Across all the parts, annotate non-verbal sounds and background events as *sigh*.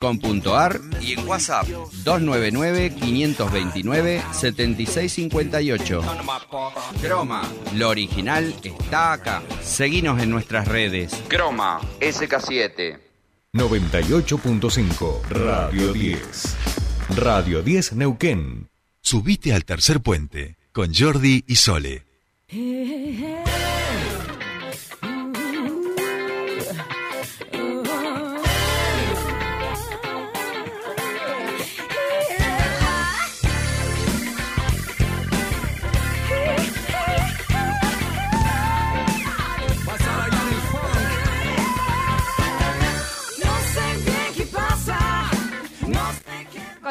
com.ar y en WhatsApp 299-529-7658. Croma, lo original está acá. Seguinos en nuestras redes. Croma, SK7. 98.5 Radio 10. Radio 10 Neuquén. Subite al tercer puente con Jordi y Sole.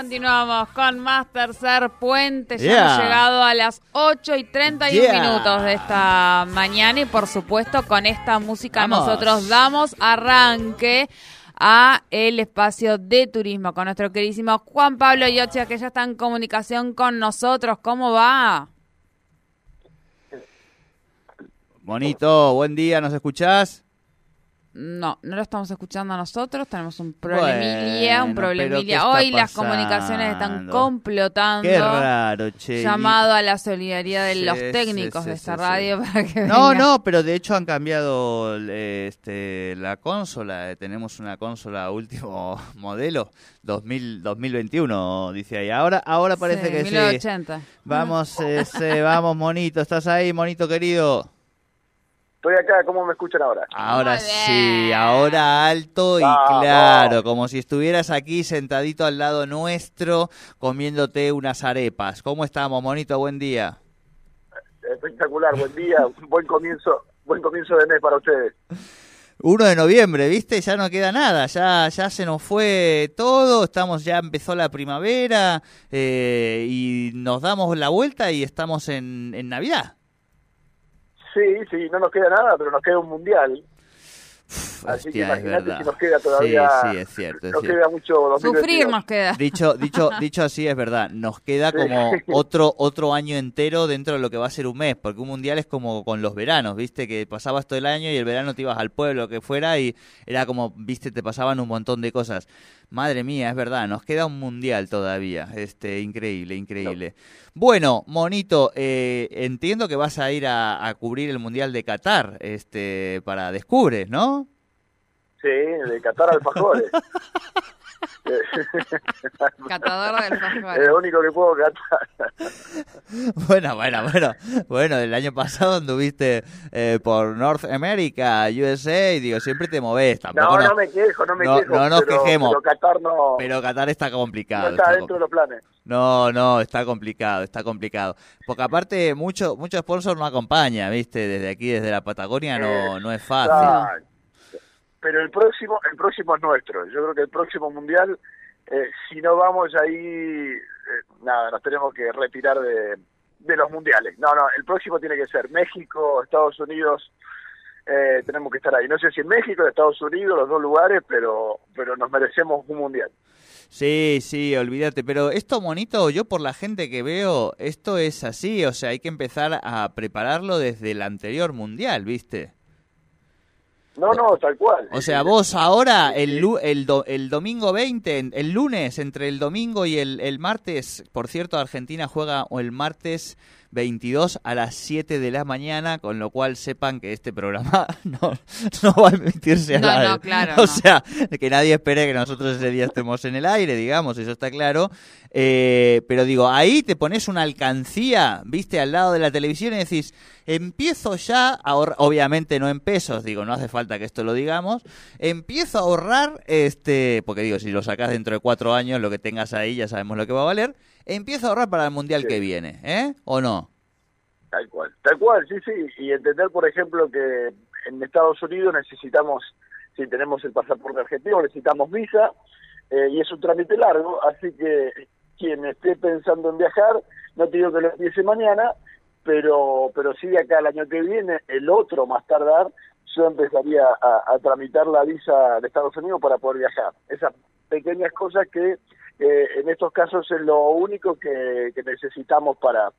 Continuamos con más tercer puente. Ya hemos llegado a las 8 y 31 minutos de esta mañana y por supuesto con esta música nosotros damos arranque a el espacio de turismo con nuestro queridísimo Juan Pablo Yochia que ya está en comunicación con nosotros. ¿Cómo va? Bonito, buen día, ¿nos escuchás? No, no lo estamos escuchando nosotros, tenemos un problemilla, un problemilla. Hoy las comunicaciones están complotando. Qué raro, che. Llamado a la solidaridad de los técnicos de esta radio para que No, no, pero de hecho han cambiado este, la consola. Tenemos una consola último *laughs* modelo, 2000, 2021, dice ahí. Ahora, ahora parece que 1080. sí. Vamos, ese, vamos, monito. ¿Estás ahí, monito querido? Estoy acá, ¿cómo me escuchan ahora? Ahora sí, ahora alto y claro, como si estuvieras aquí sentadito al lado nuestro comiéndote unas arepas. ¿Cómo estamos, monito? Buen día. Espectacular, buen día, *laughs* buen comienzo, buen comienzo de mes para ustedes. 1 de noviembre, ¿viste? Ya no queda nada, ya, ya se nos fue todo, estamos, ya empezó la primavera eh, y nos damos la vuelta y estamos en, en Navidad. Sí, sí, no nos queda nada, pero nos queda un mundial. Así que imagínate si nos queda todavía. Sí, sí, es cierto. Es nos cierto. queda mucho. Sufrir nos queda. Dicho, dicho, *laughs* dicho así es verdad. Nos queda como *laughs* otro otro año entero dentro de lo que va a ser un mes, porque un mundial es como con los veranos, viste, que pasabas todo el año y el verano te ibas al pueblo, que fuera y era como, viste, te pasaban un montón de cosas. Madre mía, es verdad, nos queda un mundial todavía. Este, increíble, increíble. Bueno, Monito, eh, entiendo que vas a ir a, a, cubrir el mundial de Qatar, este, para Descubres, ¿no? Sí, de Qatar Alfajores. *laughs* Catador de alfajores. Es lo único que puedo catar. *laughs* bueno, bueno, bueno. Bueno, el año pasado anduviste eh, por North America, USA, y digo, siempre te moves. Tampoco no, no, no me quejo, no me no, quejo. No nos pero, quejemos. Pero Qatar no. Pero Qatar está complicado. No está, está dentro de los planes. No, no, está complicado, está complicado. Porque aparte, mucho, mucho sponsor no acompaña, ¿viste? Desde aquí, desde la Patagonia, no, no es fácil. Exacto. Pero el próximo, el próximo es nuestro. Yo creo que el próximo mundial, eh, si no vamos ahí, eh, nada, nos tenemos que retirar de, de los mundiales. No, no, el próximo tiene que ser México, Estados Unidos. Eh, tenemos que estar ahí. No sé si en México, en Estados Unidos, los dos lugares, pero, pero nos merecemos un mundial. Sí, sí, olvídate. Pero esto, monito, yo por la gente que veo, esto es así. O sea, hay que empezar a prepararlo desde el anterior mundial, ¿viste? No, no, tal cual. O sea, vos ahora, el, el, do, el domingo 20, el lunes, entre el domingo y el, el martes, por cierto, Argentina juega el martes 22 a las 7 de la mañana, con lo cual sepan que este programa *laughs* no, no va a emitirse al No, aire. no, claro, O no. sea, que nadie espere que nosotros ese día estemos en el aire, digamos, eso está claro. Eh, pero digo, ahí te pones una alcancía, viste, al lado de la televisión y decís, empiezo ya a ahorrar, obviamente no en pesos, digo, no hace falta que esto lo digamos, empiezo a ahorrar, este, porque digo, si lo sacas dentro de cuatro años, lo que tengas ahí ya sabemos lo que va a valer, empiezo a ahorrar para el mundial Sí. que viene, ¿eh? ¿O no? Tal cual, tal cual, sí, sí. Y entender, por ejemplo, que en Estados Unidos necesitamos, si tenemos el pasaporte argentino, necesitamos visa, eh, y es un trámite largo, así que quien esté pensando en viajar, no te digo que lo empiece mañana, pero, pero sí de acá el año que viene, el otro más tardar, yo empezaría a, a tramitar la visa de Estados Unidos para poder viajar. Esas pequeñas cosas que eh, en estos casos es lo único que, que necesitamos para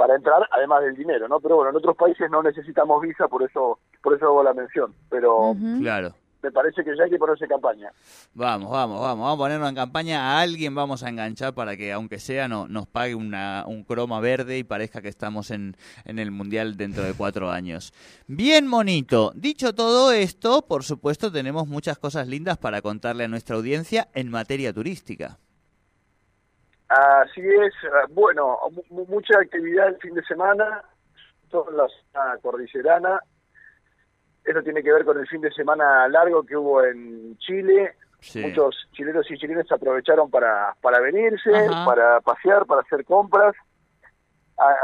para entrar, además del dinero, ¿no? Pero bueno, en otros países no necesitamos visa, por eso por eso hago la mención. Pero. Claro. me parece que ya hay que ponerse en campaña. Vamos, vamos, vamos, vamos a ponernos en campaña. A alguien vamos a enganchar para que, aunque sea, no, nos pague una, un croma verde y parezca que estamos en, en el Mundial dentro de cuatro años. Bien, monito. Dicho todo esto, por supuesto, tenemos muchas cosas lindas para contarle a nuestra audiencia en materia turística. Así es, bueno, mucha actividad el fin de semana, toda la zona cordillerana, eso tiene que ver con el fin de semana largo que hubo en Chile. Muchos chilenos y chilenas aprovecharon para, para venirse, para pasear, para hacer compras.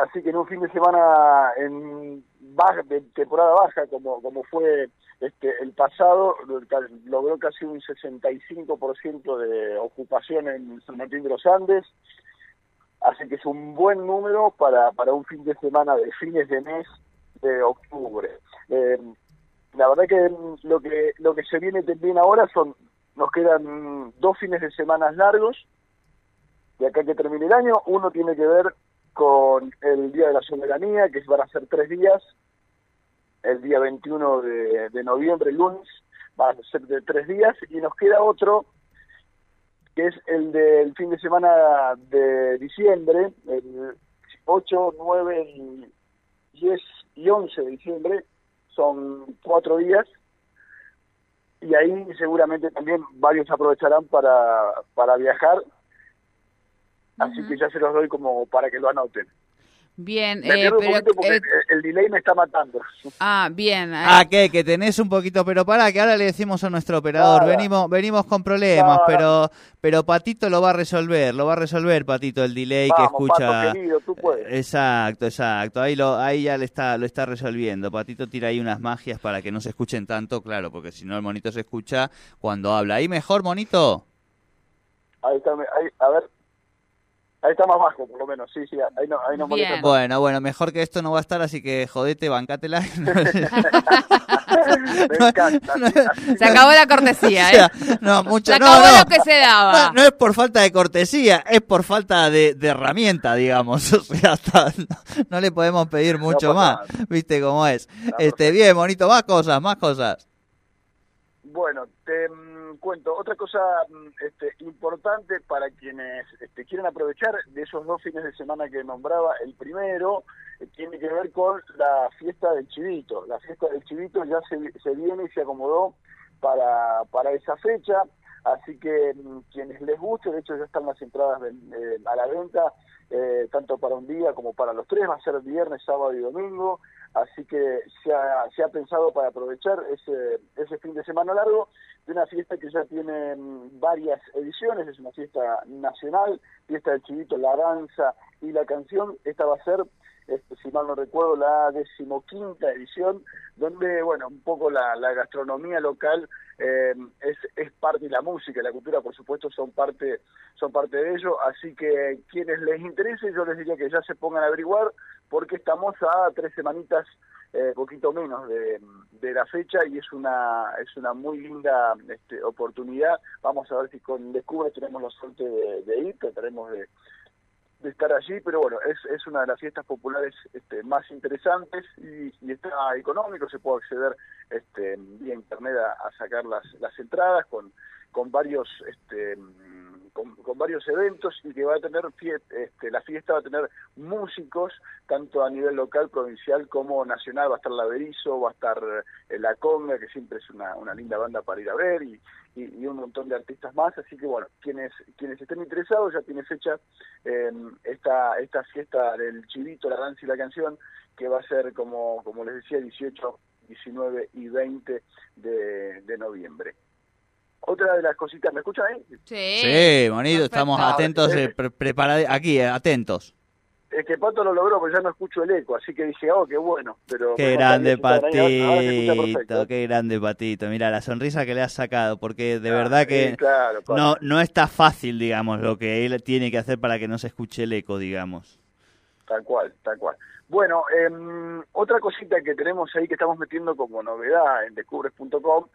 Así que en un fin de semana en baja, de temporada baja, como, como fue este el pasado, logró casi un 65% de ocupación en San Martín de los Andes. Así que es un buen número para, para un fin de semana de fines de mes de octubre. Eh, la verdad que lo que lo que se viene también ahora son nos quedan dos fines de semana largos de acá que termine el año uno tiene que ver con el día de la soberanía que van a ser tres días el día 21 de, de noviembre lunes va a ser de tres días y nos queda otro que es el del fin de semana de diciembre el 8, 9 y 10 y 11 de diciembre son cuatro días y ahí seguramente también varios aprovecharán para, para viajar, así que ya se los doy como para que lo anoten. Bien, eh, pero, eh, el delay me está matando. Ah, bien. Eh. Ah, ¿qué? Que tenés un poquito, pero para que ahora le decimos a nuestro operador, venimos venimos con problemas, pero pero Patito lo va a resolver, lo va a resolver Patito el delay que escucha. Exacto, exacto. Ahí lo ahí ya le está lo está resolviendo. Patito tira ahí unas magias para que no se escuchen tanto, claro, porque si no el monito se escucha cuando habla. Ahí mejor, monito. Ahí está, ahí, a ver, Ahí está más bajo, por lo menos, sí, sí, ahí no, ahí no Bueno, bueno, mejor que esto no va a estar, así que jodete, bancátela. *laughs* *laughs* Se acabó la cortesía, *laughs* ¿eh? no, mucho, Se acabó lo que se daba. No, es por falta de cortesía, es por falta de, herramienta, digamos. O sea, no, le podemos pedir mucho más, ¿viste cómo es? este, bien, bonito, más cosas, más cosas. Bueno, te cuento, otra cosa mm, este, importante para quienes este, quieren aprovechar de esos dos fines de semana que nombraba, el primero eh, tiene que ver con la fiesta del chivito. La fiesta del chivito ya se, se viene y se acomodó para, para esa fecha, así que mm, quienes les guste, de hecho ya están las entradas eh, a la venta, eh, tanto para un día como para los tres, va a ser viernes, sábado y domingo, así que se ha, pensado para aprovechar ese, ese fin de semana largo de una fiesta que ya tiene mm, varias ediciones, es una fiesta nacional, fiesta del chivito, la danza y la canción, esta va a ser este, si mal no recuerdo, la decimoquinta edición, donde, bueno, un poco la, la gastronomía local eh, es, es parte de la música y la cultura, por supuesto, son parte, son parte de ello, así que quienes les interese, yo les diría que ya se pongan a averiguar, porque estamos a tres semanitas eh, poquito menos de, de, la fecha y es una es una muy linda este, oportunidad. Vamos a ver si con Descubre tenemos la suerte de, de ir, trataremos de, de estar allí, pero bueno, es, es una de las fiestas populares este, más interesantes y, está económico, se puede acceder este, vía internet a, sacar las, las entradas con, con varios este, con, varios eventos y que va a tener este, la fiesta va a tener músicos tanto a nivel local, provincial como nacional, va a estar la Berizo, va a estar eh, la Conga, que siempre es una, una linda banda para ir a ver y, y, un montón de artistas más, así que bueno, quienes quienes estén interesados ya tiene fecha eh, esta esta fiesta del chivito, la danza y la canción, que va a ser como como les decía 18, 19 y 20 de, de noviembre otra de las cositas, ¿me escuchan ahí? Sí, sí bonito, estamos atentos, eh, aquí, eh, atentos. Es que Pato lo logró, pero ya no escucho el eco, así que dije, oh, qué bueno. Pero qué grande Patito, qué grande Patito. Mira, la sonrisa que le has sacado, porque de verdad que no, no está fácil, digamos, lo que él tiene que hacer para que no se escuche el eco, digamos. Tal cual, tal cual. Bueno, eh, otra cosita que tenemos ahí que estamos metiendo como novedad en descubres.com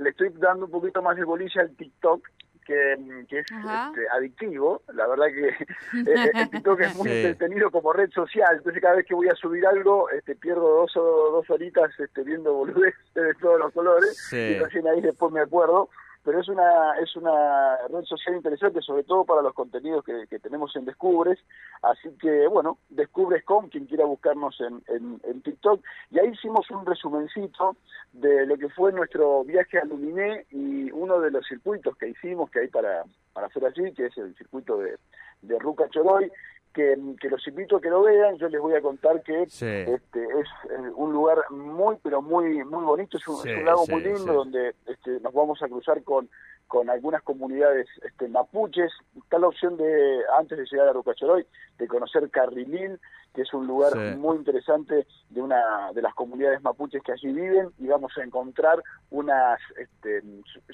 le estoy dando un poquito más de bolilla al TikTok, que, que es este, adictivo. La verdad que *laughs* eh, eh, el TikTok es muy entretenido como red social. Entonces cada vez que voy a subir algo, este, pierdo dos o dos horitas este, viendo boludeces de todos los colores. Y recién ahí después me acuerdo pero es una es una red social interesante sobre todo para los contenidos que, tenemos en Descubres. Así que bueno Descubres.com quien quiera buscarnos en, en, TikTok. Y ahí hicimos un resumencito de lo que fue nuestro viaje a Luminé y uno de los circuitos que hicimos que hay para para hacer allí que es el circuito de, de Ruca Choroy que, los invito a que lo vean. Yo les voy a contar que este, es eh, un lugar muy, pero muy muy bonito. Es un, lago muy lindo donde este, nos vamos a cruzar con, con algunas comunidades este, mapuches. Está la opción de, antes de llegar a Rucachoroy, de conocer Carrilín, que es un lugar muy interesante de una de las comunidades mapuches que allí viven y vamos a encontrar unas este,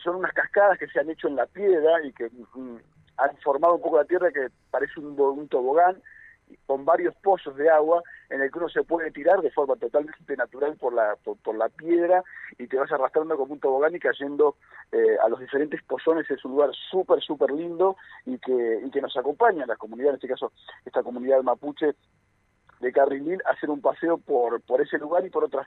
son unas cascadas que se han hecho en la piedra y que mm, han formado un poco la tierra que parece un, un tobogán con varios pozos de agua en el que uno se puede tirar de forma totalmente natural por la por, la piedra y te vas arrastrando como un tobogán y cayendo eh, a los diferentes pozones. Es un lugar súper súper lindo y que y que nos acompaña la comunidad en este caso esta comunidad mapuche de Carrilín hacer un paseo por por ese lugar y por otras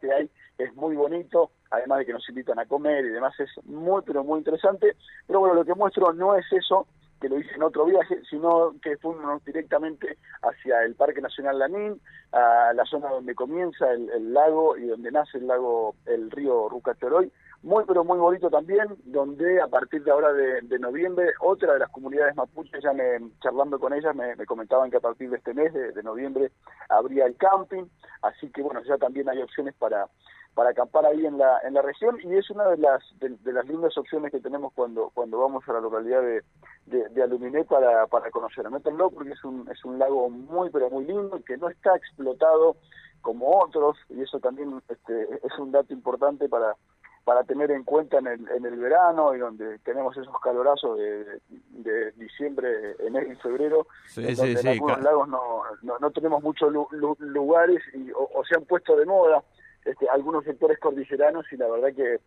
que hay es muy bonito, además de que nos invitan a comer y demás, es muy, pero muy interesante. Pero bueno, lo que muestro no es eso, que lo hice en otro viaje, sino que fuimos directamente hacia el Parque Nacional Lanín, a la zona donde comienza el, lago y donde nace el lago, el río Rucachoroy, muy pero muy bonito también, donde a partir de ahora de, noviembre, otra de las comunidades mapuches, ya me, charlando con ellas, me, comentaban que a partir de este mes, de, de noviembre, habría el camping, así que bueno, ya también hay opciones para para acampar ahí en la en la región. Y es una de las de, las lindas opciones que tenemos cuando cuando vamos a la localidad de, de, Aluminé para para conocer Métanlo porque es un es un lago muy pero muy lindo que no está explotado como otros. Y eso también este, es un dato importante para para tener en cuenta en el, en el verano y donde tenemos esos calorazos de, de diciembre, enero y febrero, en donde en algunos lagos no, no, tenemos muchos lugares y, o, se han puesto de moda este, algunos sectores cordilleranos y la verdad que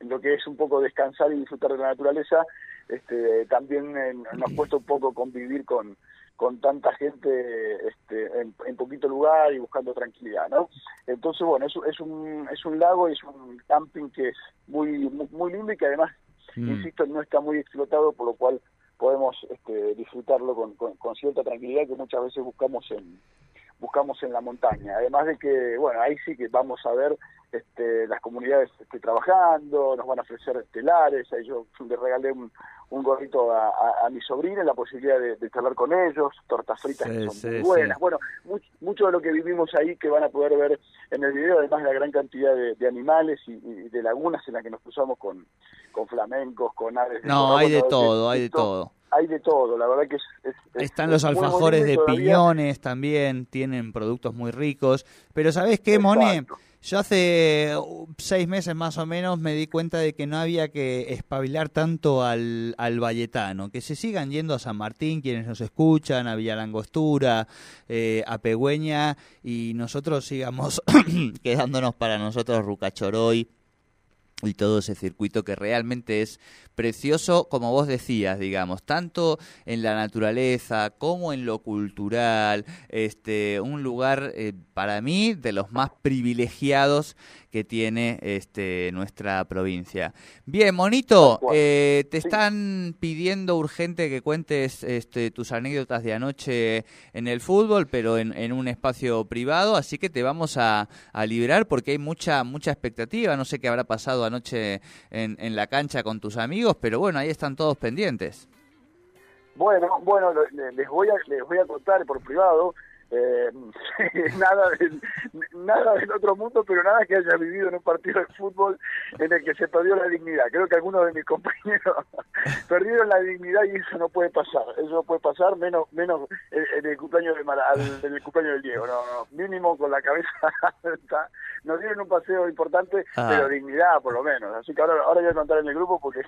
lo que es un poco descansar y disfrutar de la naturaleza, este, también eh, nos ha puesto un poco convivir con, con tanta gente este, en, poquito lugar y buscando tranquilidad, ¿no? Entonces, bueno, es, es, un, es un lago y es un camping que es muy, muy, lindo y que además, mm. insisto, no está muy explotado, por lo cual podemos este, disfrutarlo con, con cierta tranquilidad que muchas veces buscamos en, buscamos en la montaña. Además de que, bueno, ahí sí que vamos a ver este, las comunidades este, trabajando, nos van a ofrecer telares, ahí yo le regalé un, un gorrito a, a, mi sobrina, la posibilidad de, de, charlar con ellos, tortas fritas que son muy buenas. Bueno, mucho de lo que vivimos ahí que van a poder ver en el video, además de la gran cantidad de, animales y, de lagunas en las que nos cruzamos con, con flamencos, con aves. No, hay de todo, hay de todo hay de todo, la verdad que es... Están los alfajores de piñones también, tienen productos muy ricos, pero ¿sabes qué, Mone? Yo hace uh, seis meses más o menos me di cuenta de que no había que espabilar tanto al, al Valletano, que se sigan yendo a San Martín quienes nos escuchan, a Villa Langostura, eh, a Pegüeña, y nosotros sigamos *coughs* quedándonos para nosotros Rucachoroy y todo ese circuito que realmente es precioso, como vos decías, digamos, tanto en la naturaleza como en lo cultural, este, un lugar eh, para mí de los más privilegiados que tiene este, nuestra provincia. Bien, Monito, eh, te están pidiendo urgente que cuentes este, tus anécdotas de anoche en el fútbol, pero en, un espacio privado, así que te vamos a, a, liberar porque hay mucha, mucha expectativa. No sé qué habrá pasado anoche en, en la cancha con tus amigos pero bueno, ahí están todos pendientes. Bueno, bueno, les voy a les voy a contar por privado eh, *laughs* nada del, nada del otro mundo, pero nada que haya vivido en un partido de fútbol en el que se perdió la dignidad. Creo que algunos de mis *laughs* compañeros perdieron la dignidad y eso no puede pasar. Eso no puede pasar, menos menos en, el cumpleaños de el cumpleaños del Diego. No, mínimo con la cabeza *laughs* alta. Nos dieron un paseo importante, ah. pero dignidad por lo menos. Así que ahora, ahora voy a contar en el grupo porque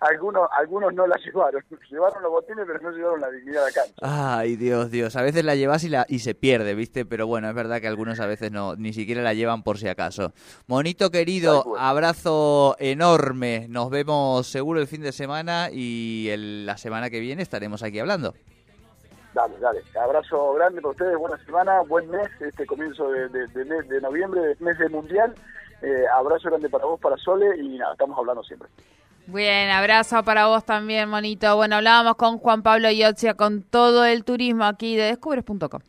algunos algunos no la llevaron. Llevaron los botines, pero no llevaron la dignidad acá. Ay, Dios, Dios. A veces la llevas y la y se pierde, ¿viste? Pero bueno, es verdad que algunos a veces no ni siquiera la llevan por si acaso. Monito querido, abrazo enorme. Nos vemos seguro el fin de semana y la semana que viene estaremos aquí hablando. Dale, dale. Abrazo grande para ustedes, buena semana, buen mes, este comienzo de, de, noviembre, mes del mundial. Eh, abrazo grande para vos, para Sole y nada, estamos hablando siempre. Bien, abrazo para vos también, monito. Bueno, hablábamos con Juan Pablo Iotzia con todo el turismo aquí de descubres.com.